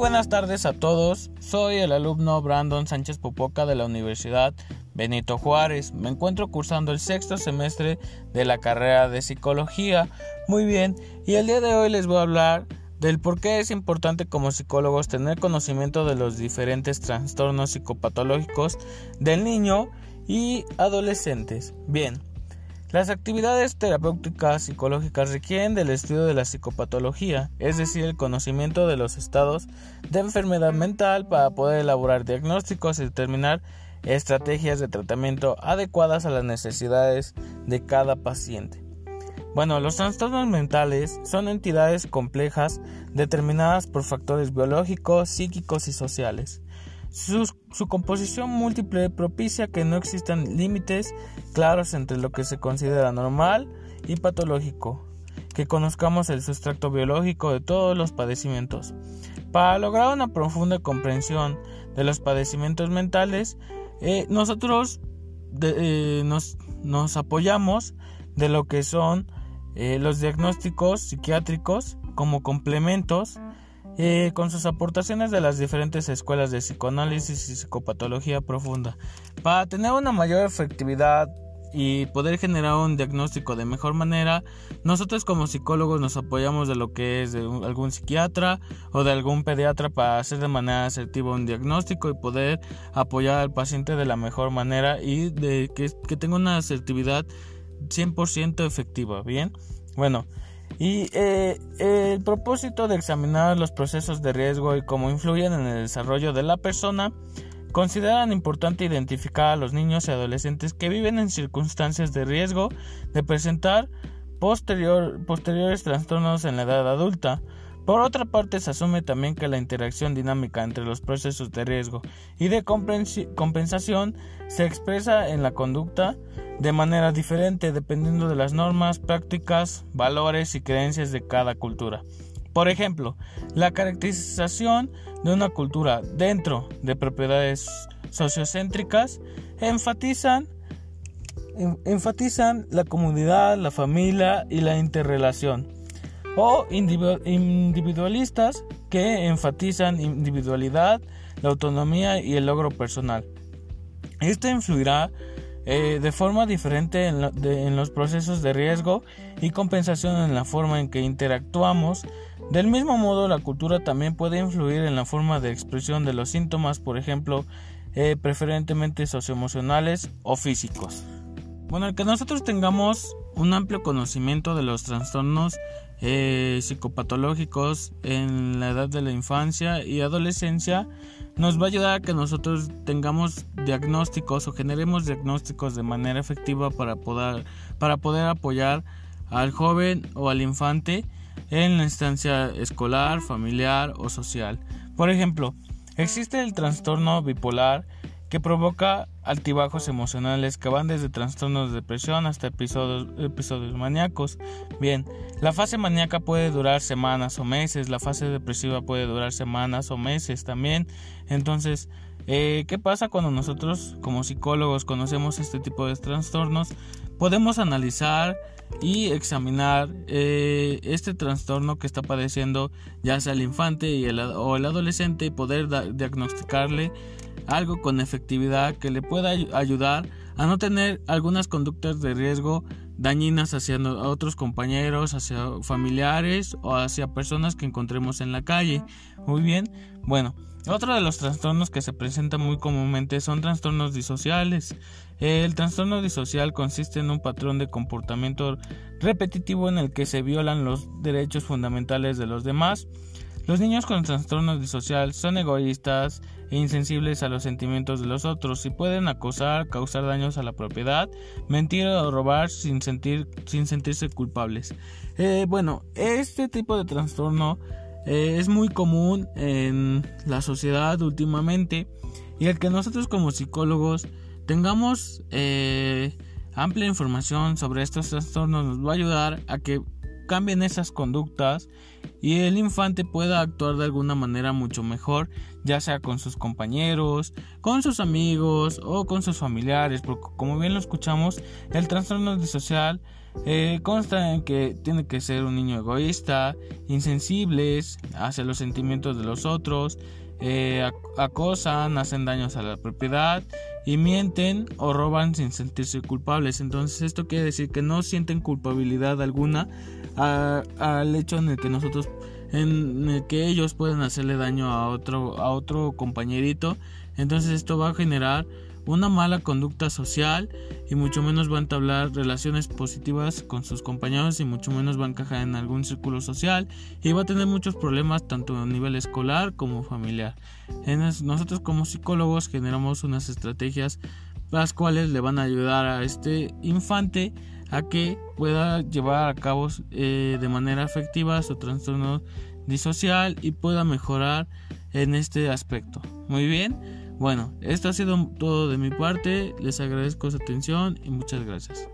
buenas tardes a todos. Soy el alumno Brandon Sánchez Popoca de la Universidad Benito Juárez. Me encuentro cursando el sexto semestre de la carrera de psicología. Muy bien, y el día de hoy les voy a hablar del por qué es importante como psicólogos tener conocimiento de los diferentes trastornos psicopatológicos del niño y adolescentes. Bien, las actividades terapéuticas psicológicas requieren del estudio de la psicopatología, es decir, el conocimiento de los estados de enfermedad mental para poder elaborar diagnósticos y determinar estrategias de tratamiento adecuadas a las necesidades de cada paciente. Bueno, los trastornos mentales son entidades complejas determinadas por factores biológicos, psíquicos y sociales. Su, composición múltiple propicia que no existan límites claros entre lo que se considera normal y patológico, que conozcamos el sustrato biológico de todos los padecimientos. Para lograr una profunda comprensión de los padecimientos mentales, eh, nosotros eh, nos, apoyamos de lo que son eh, los diagnósticos psiquiátricos como complementos eh, con sus aportaciones de las diferentes escuelas de psicoanálisis y psicopatología profunda. Para tener una mayor efectividad y poder generar un diagnóstico de mejor manera, nosotros como psicólogos nos apoyamos de lo que es de algún psiquiatra o de algún pediatra para hacer de manera asertiva un diagnóstico y poder apoyar al paciente de la mejor manera y de que, que tenga una asertividad 100% efectiva, ¿bien? Bueno, y eh, el propósito de examinar los procesos de riesgo y cómo influyen en el desarrollo de la persona, consideran importante identificar a los niños y adolescentes que viven en circunstancias de riesgo de presentar posteriores trastornos en la edad adulta, por otra parte, se asume también que la interacción dinámica entre los procesos de riesgo y de compensación se expresa en la conducta de manera diferente dependiendo de las normas, prácticas, valores y creencias de cada cultura. Por ejemplo, la caracterización de una cultura dentro de propiedades sociocéntricas enfatizan, enfatizan la comunidad, la familia y la interrelación o individualistas que enfatizan individualidad, la autonomía y el logro personal. Esto influirá eh, de forma diferente en, los procesos de riesgo y compensación en la forma en que interactuamos. Del mismo modo, la cultura también puede influir en la forma de expresión de los síntomas, por ejemplo, eh, preferentemente socioemocionales o físicos. Bueno, el que nosotros tengamos un amplio conocimiento de los trastornos eh, psicopatológicos en la edad de la infancia y adolescencia nos va a ayudar a que nosotros tengamos diagnósticos o generemos diagnósticos de manera efectiva para poder, para poder apoyar al joven o al infante en la instancia escolar, familiar o social. Por ejemplo, existe el trastorno bipolar que provoca altibajos emocionales que van desde trastornos de depresión hasta episodios, episodios maníacos. Bien, la fase maníaca puede durar semanas o meses, la fase depresiva puede durar semanas o meses también. Entonces, eh, ¿qué pasa cuando nosotros como psicólogos conocemos este tipo de trastornos? Podemos analizar y examinar eh, este trastorno que está padeciendo ya sea el infante y el, o el adolescente y poder diagnosticarle algo con efectividad que le pueda ayudar a no tener algunas conductas de riesgo dañinas hacia otros compañeros, hacia familiares o hacia personas que encontremos en la calle. Muy bien, bueno, otro de los trastornos que se presentan muy comúnmente son trastornos disociales. El trastorno disocial consiste en un patrón de comportamiento repetitivo en el que se violan los derechos fundamentales de los demás los niños con trastorno disocial son egoístas e insensibles a los sentimientos de los otros y pueden acosar, causar daños a la propiedad, mentir o robar sin, sentir, sin sentirse culpables. Eh, bueno, este tipo de trastorno eh, es muy común en la sociedad últimamente y el que nosotros como psicólogos tengamos eh, amplia información sobre estos trastornos nos va a ayudar a que cambien esas conductas y el infante pueda actuar de alguna manera mucho mejor, ya sea con sus compañeros, con sus amigos o con sus familiares, porque como bien lo escuchamos, el trastorno disocial Eh, consta en que tiene que ser un niño egoísta, insensibles hacia los sentimientos de los otros, eh, acosan, hacen daños a la propiedad y mienten o roban sin sentirse culpables. Entonces esto quiere decir que no sienten culpabilidad alguna al hecho en el que nosotros en el que ellos pueden hacerle daño a otro a otro compañerito. Entonces esto va a generar una mala conducta social y mucho menos va a entablar relaciones positivas con sus compañeros y mucho menos va a encajar en algún círculo social y va a tener muchos problemas tanto a nivel escolar como familiar. nosotros como psicólogos generamos unas estrategias las cuales le van a ayudar a este infante a que pueda llevar a cabo eh, de manera efectiva su trastorno disocial y pueda mejorar en este aspecto. Muy bien. Bueno, esto ha sido todo de mi parte. Les agradezco su atención y muchas gracias.